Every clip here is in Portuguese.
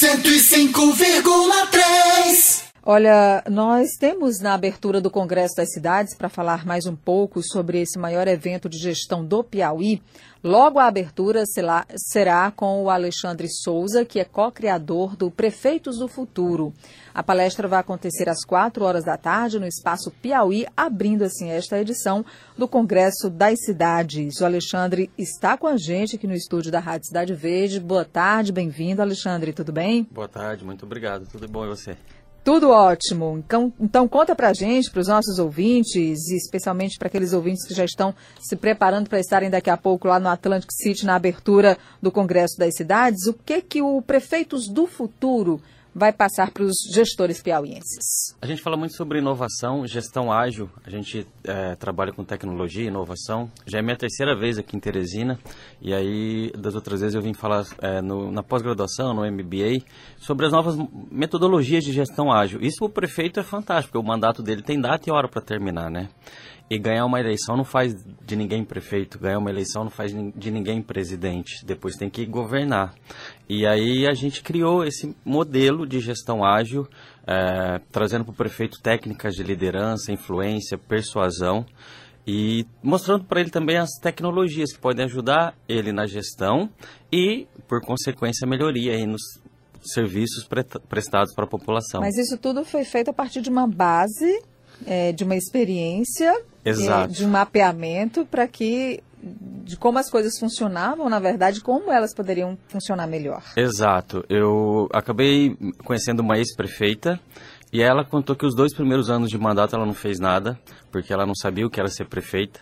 105,3 Olha, nós temos na abertura do Congresso das Cidades para falar mais um pouco sobre esse maior evento de gestão do Piauí. Logo a abertura será com o Alexandre Souza, que é co-criador do Prefeitos do Futuro. A palestra vai acontecer às quatro horas da tarde no Espaço Piauí, abrindo assim esta edição do Congresso das Cidades. O Alexandre está com a gente aqui no estúdio da Rádio Cidade Verde. Boa tarde, bem-vindo, Alexandre, tudo bem? Boa tarde, muito obrigado, tudo bom e você? Tudo ótimo. Então, então conta pra gente, para os nossos ouvintes, e especialmente para aqueles ouvintes que já estão se preparando para estarem daqui a pouco lá no Atlantic City na abertura do Congresso das Cidades, o que que o Prefeitos do Futuro vai passar para os gestores piauienses? A gente fala muito sobre inovação, gestão ágil. A gente é, trabalha com tecnologia, inovação. Já é minha terceira vez aqui em Teresina. E aí, das outras vezes, eu vim falar é, no, na pós-graduação, no MBA, sobre as novas metodologias de gestão ágil. Isso o prefeito é fantástico, porque o mandato dele tem data e hora para terminar, né? E ganhar uma eleição não faz de ninguém prefeito, ganhar uma eleição não faz de ninguém presidente. Depois tem que governar. E aí a gente criou esse modelo de gestão ágil, é, trazendo para o prefeito técnicas de liderança, influência, persuasão e mostrando para ele também as tecnologias que podem ajudar ele na gestão e, por consequência, melhoria aí nos serviços prestados para a população. Mas isso tudo foi feito a partir de uma base, é, de uma experiência, é, de um mapeamento para que de como as coisas funcionavam, na verdade, como elas poderiam funcionar melhor. Exato. Eu acabei conhecendo uma ex-prefeita e ela contou que os dois primeiros anos de mandato ela não fez nada, porque ela não sabia o que era ser prefeita.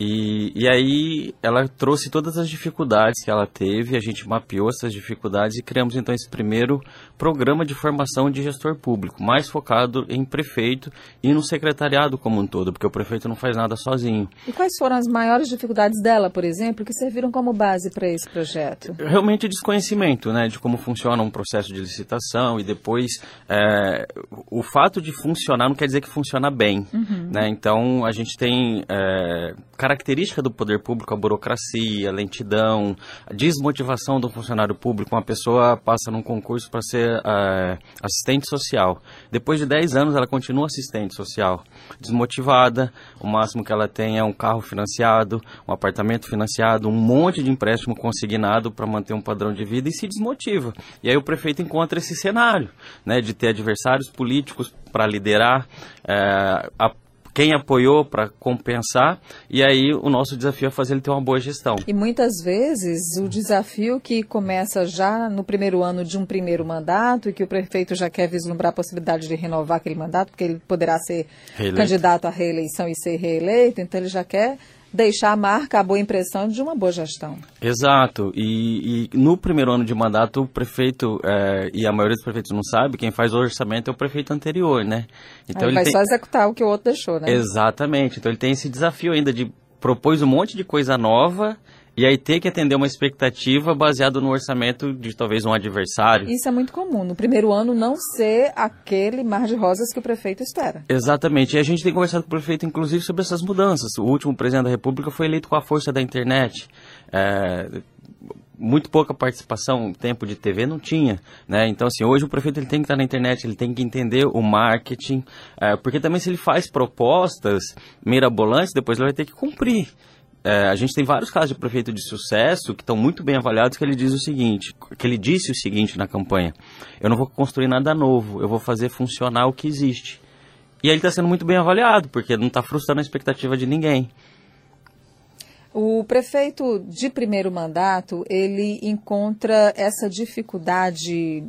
E, e aí ela trouxe todas as dificuldades que ela teve, a gente mapeou essas dificuldades e criamos então esse primeiro programa de formação de gestor público, mais focado em prefeito e no secretariado como um todo, porque o prefeito não faz nada sozinho. E quais foram as maiores dificuldades dela, por exemplo, que serviram como base para esse projeto? Realmente desconhecimento, né, de como funciona um processo de licitação e depois é, o fato de funcionar não quer dizer que funciona bem, uhum. né? Então a gente tem é, característica do poder público, a burocracia, a lentidão, a desmotivação do funcionário público. Uma pessoa passa num concurso para ser uh, assistente social. Depois de 10 anos, ela continua assistente social. Desmotivada, o máximo que ela tem é um carro financiado, um apartamento financiado, um monte de empréstimo consignado para manter um padrão de vida e se desmotiva. E aí o prefeito encontra esse cenário, né, de ter adversários políticos para liderar, é, a quem apoiou para compensar, e aí o nosso desafio é fazer ele ter uma boa gestão. E muitas vezes o desafio que começa já no primeiro ano de um primeiro mandato e que o prefeito já quer vislumbrar a possibilidade de renovar aquele mandato, porque ele poderá ser reeleito. candidato à reeleição e ser reeleito, então ele já quer deixar a marca, a boa impressão de uma boa gestão. Exato. E, e no primeiro ano de mandato, o prefeito, é, e a maioria dos prefeitos não sabe, quem faz o orçamento é o prefeito anterior, né? Então ele, ele vai tem... só executar o que o outro deixou, né? Exatamente. Então ele tem esse desafio ainda de propôs um monte de coisa nova e aí ter que atender uma expectativa baseada no orçamento de talvez um adversário. Isso é muito comum. No primeiro ano não ser aquele mar de rosas que o prefeito espera. Exatamente. E a gente tem conversado com o prefeito, inclusive, sobre essas mudanças. O último presidente da República foi eleito com a força da internet. É, muito pouca participação, tempo de TV não tinha, né? Então, assim, hoje o prefeito ele tem que estar na internet, ele tem que entender o marketing, é, porque também se ele faz propostas mirabolantes, depois ele vai ter que cumprir. É, a gente tem vários casos de prefeito de sucesso que estão muito bem avaliados que ele diz o seguinte, que ele disse o seguinte na campanha: eu não vou construir nada novo, eu vou fazer funcionar o que existe. E aí ele está sendo muito bem avaliado porque não está frustrando a expectativa de ninguém. O prefeito de primeiro mandato ele encontra essa dificuldade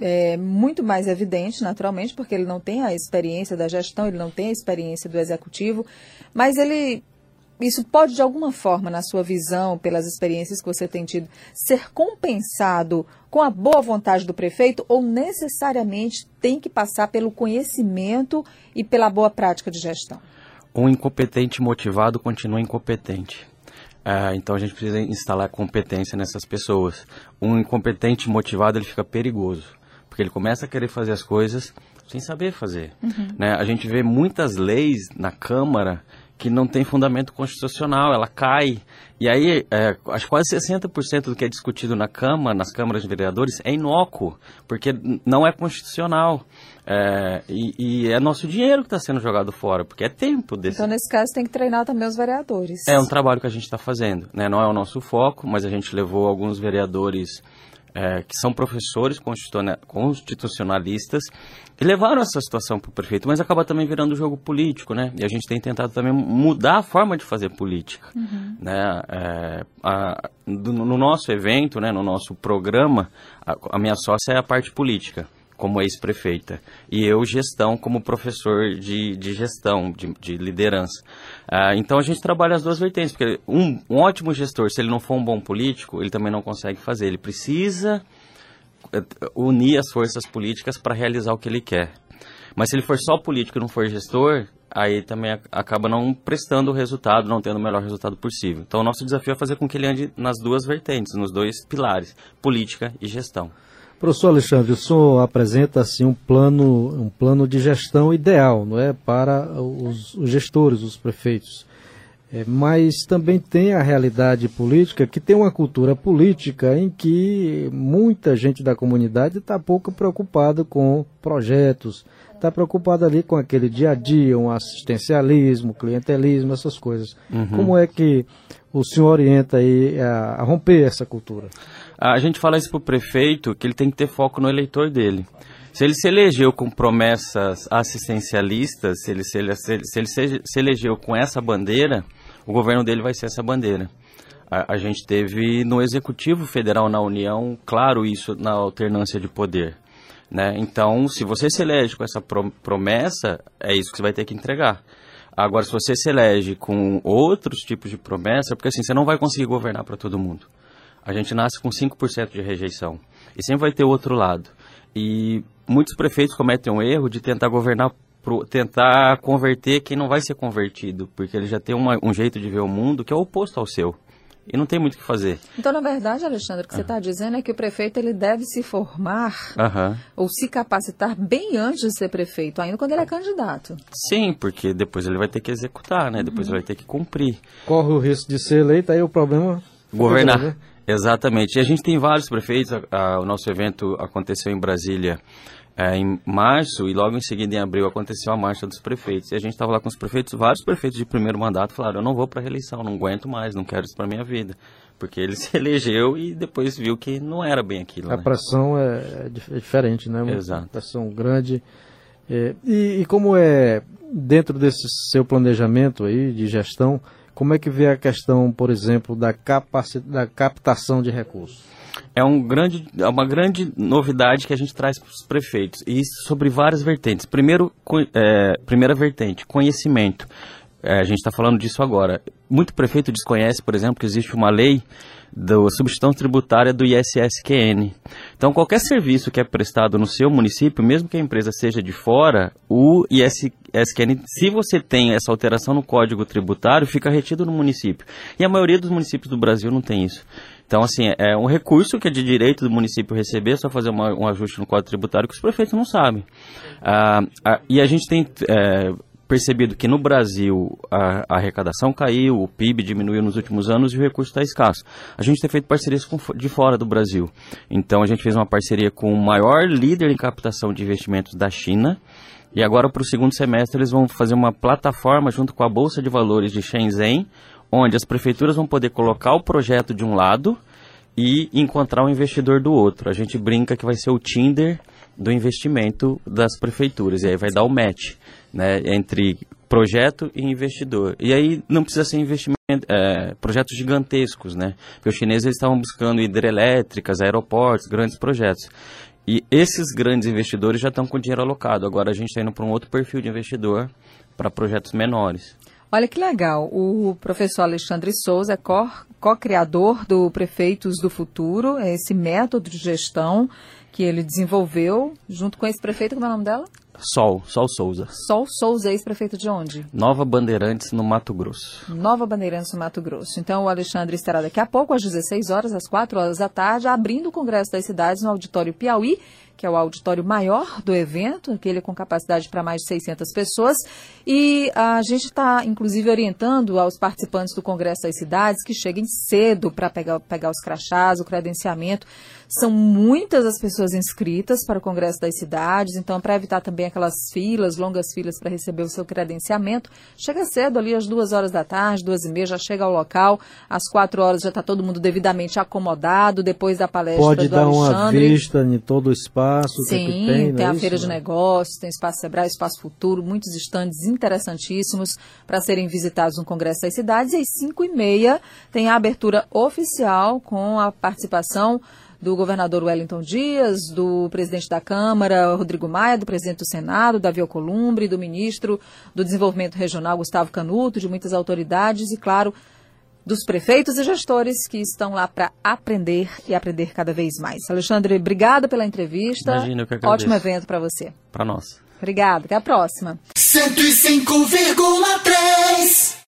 é, muito mais evidente, naturalmente, porque ele não tem a experiência da gestão, ele não tem a experiência do executivo, mas ele isso pode, de alguma forma, na sua visão, pelas experiências que você tem tido, ser compensado com a boa vontade do prefeito ou necessariamente tem que passar pelo conhecimento e pela boa prática de gestão? Um incompetente motivado continua incompetente. É, então a gente precisa instalar competência nessas pessoas. Um incompetente motivado ele fica perigoso, porque ele começa a querer fazer as coisas sem saber fazer. Uhum. Né? A gente vê muitas leis na Câmara que não tem fundamento constitucional, ela cai. E aí, é, acho que quase 60% do que é discutido na Câmara, nas câmaras de vereadores, é inócuo, porque não é constitucional. É, e, e, é nosso dinheiro que está sendo jogado fora, porque é tempo desse. Então, nesse caso, tem que treinar também os vereadores. É um trabalho que a gente está fazendo. Né? Não é o nosso foco, mas a gente levou alguns vereadores é, que são professores constitucionalistas e levaram essa situação para o prefeito, mas acaba também virando jogo político, né? E a gente tem tentado também mudar a forma de fazer política, uhum. né? É, a, do, no nosso evento, né, no nosso programa, a, a minha sócia é a parte política como ex-prefeita, e eu gestão como professor de, de gestão, de, de liderança. Ah, então a gente trabalha as duas vertentes, porque um, um ótimo gestor, se ele não for um bom político, ele também não consegue fazer. Ele precisa eh, unir as forças políticas para realizar o que ele quer. Mas se ele for só político e não for gestor, aí também acaba não prestando o resultado, não tendo o melhor resultado possível. Então, o nosso desafio é fazer com que ele ande nas duas vertentes, nos dois pilares, política e gestão. Professor Alexandre, o senhor apresenta assim um plano, um plano de gestão ideal, não é, para os, os gestores, os prefeitos. É, mas também tem a realidade política que tem uma cultura política em que muita gente da comunidade está pouco preocupada com projetos, está preocupada ali com aquele dia a dia, um assistencialismo, clientelismo, essas coisas. Uhum. Como é que o senhor orienta aí a, a romper essa cultura? A gente fala isso para o prefeito, que ele tem que ter foco no eleitor dele. Se ele se elegeu com promessas assistencialistas, se ele se, ele, se, ele se, se elegeu com essa bandeira, o governo dele vai ser essa bandeira. A, a, gente teve no Executivo Federal na União, claro isso na alternância de poder. Né? Então, se você se elege com essa promessa, é isso que você vai ter que entregar. Agora, se você se elege com outros tipos de promessa, porque assim, você não vai conseguir governar para todo mundo. A gente nasce com 5% de rejeição. E sempre vai ter o outro lado. E muitos prefeitos cometem um erro de tentar governar, pro, tentar converter quem não vai ser convertido, porque ele já tem uma, um jeito de ver o mundo que é oposto ao seu. E não tem muito o que fazer. Então, na verdade, Alexandre, o que uhum. você está dizendo é que o prefeito ele deve se formar uhum. ou se capacitar bem antes de ser prefeito, ainda quando ele é candidato. Sim, porque depois ele vai ter que executar, né? Depois uhum. ele vai ter que cumprir. Corre o risco de ser eleito, aí o problema... Governar. Exatamente. E a gente tem vários prefeitos. A, a, o nosso evento aconteceu em Brasília é, em março e logo em seguida, em abril, aconteceu a marcha dos prefeitos. E a gente estava lá com os prefeitos, vários prefeitos de primeiro mandato falaram: eu não vou para reeleição, não aguento mais, não quero isso para minha vida. Porque ele se elegeu e depois viu que não era bem aquilo. A né? pressão é, é, diferente, né? Uma Exato. pressão grande. É, e, e como é dentro desse seu planejamento aí de gestão, como é que vê a questão, por exemplo, da, da captação de recursos? É, um grande, é uma grande novidade que a gente traz para os prefeitos, e sobre várias vertentes. Primeiro, é, primeira vertente, conhecimento. É, a gente está falando disso agora. Muito prefeito desconhece, por exemplo, que existe uma lei da substituição tributária do ISSQN. Então, qualquer serviço que é prestado no seu município, mesmo que a empresa seja de fora, o ISSQN, se você tem essa alteração no código tributário, fica retido no município. E a maioria dos municípios do Brasil não tem isso. Então, assim, é um recurso que é de direito do município receber, só fazer uma, um ajuste no código tributário que os prefeitos não sabem. Ah, ah, e a gente tem é, percebido que no Brasil a, a, arrecadação caiu, o PIB diminuiu nos últimos anos e o recurso está escasso. A gente tem feito parcerias com, de fora do Brasil. Então a gente fez uma parceria com o maior líder em captação de investimentos da China. E agora para o segundo semestre eles vão fazer uma plataforma junto com a Bolsa de Valores de Shenzhen, onde as prefeituras vão poder colocar o projeto de um lado e encontrar o um investidor do outro. A gente brinca que vai ser o Tinder do investimento das prefeituras, e aí vai dar o match né, entre projeto e investidor. E aí não precisa ser investimento, é, projetos gigantescos, né? Porque os chineses estavam buscando hidrelétricas, aeroportos, grandes projetos. E esses grandes investidores já estão com dinheiro alocado. Agora a gente está indo para um outro perfil de investidor, para projetos menores. Olha que legal. O professor Alexandre Souza é co-criador do Prefeitos do Futuro, é esse método de gestão que ele desenvolveu junto com esse prefeito, como é o nome dela? Sol, Sol Souza. Sol Souza, ex-prefeito de onde? Nova Bandeirantes, no Mato Grosso. Nova Bandeirantes, no Mato Grosso. Então, o Alexandre estará daqui a pouco, às 16 horas, às 4 horas da tarde, abrindo o Congresso das Cidades no Auditório Piauí, que é o auditório maior do evento, aquele com capacidade para mais de 600 pessoas. E a gente está, inclusive, orientando aos participantes do Congresso das Cidades que cheguem cedo para pegar, pegar os crachás, o credenciamento. São muitas as pessoas inscritas para o Congresso das Cidades, então, para evitar também aquelas filas, longas filas para receber o seu credenciamento, chega cedo ali às duas horas da tarde, duas e meia, já chega ao local, às quatro horas já está todo mundo devidamente acomodado, depois da palestra Pode do dar Alexandre. uma vista em todo o espaço que, Sim, é que tem, tem não a é feira isso? de negócios, tem espaço Sebrae, espaço Futuro, muitos estandes interessantíssimos para serem visitados no Congresso das Cidades. E às 5 e meia tem a abertura oficial com a participação do governador Wellington Dias, do presidente da Câmara, Rodrigo Maia, do presidente do Senado, Davi Alcolumbre, do ministro do Desenvolvimento Regional, Gustavo Canuto, de muitas autoridades e, claro, dos prefeitos e gestores que estão lá para aprender e aprender cada vez mais. Alexandre, obrigada pela entrevista. Imagina, eu que agradeço. Ótimo evento para você. Para nós. Obrigada, até a próxima. 105,3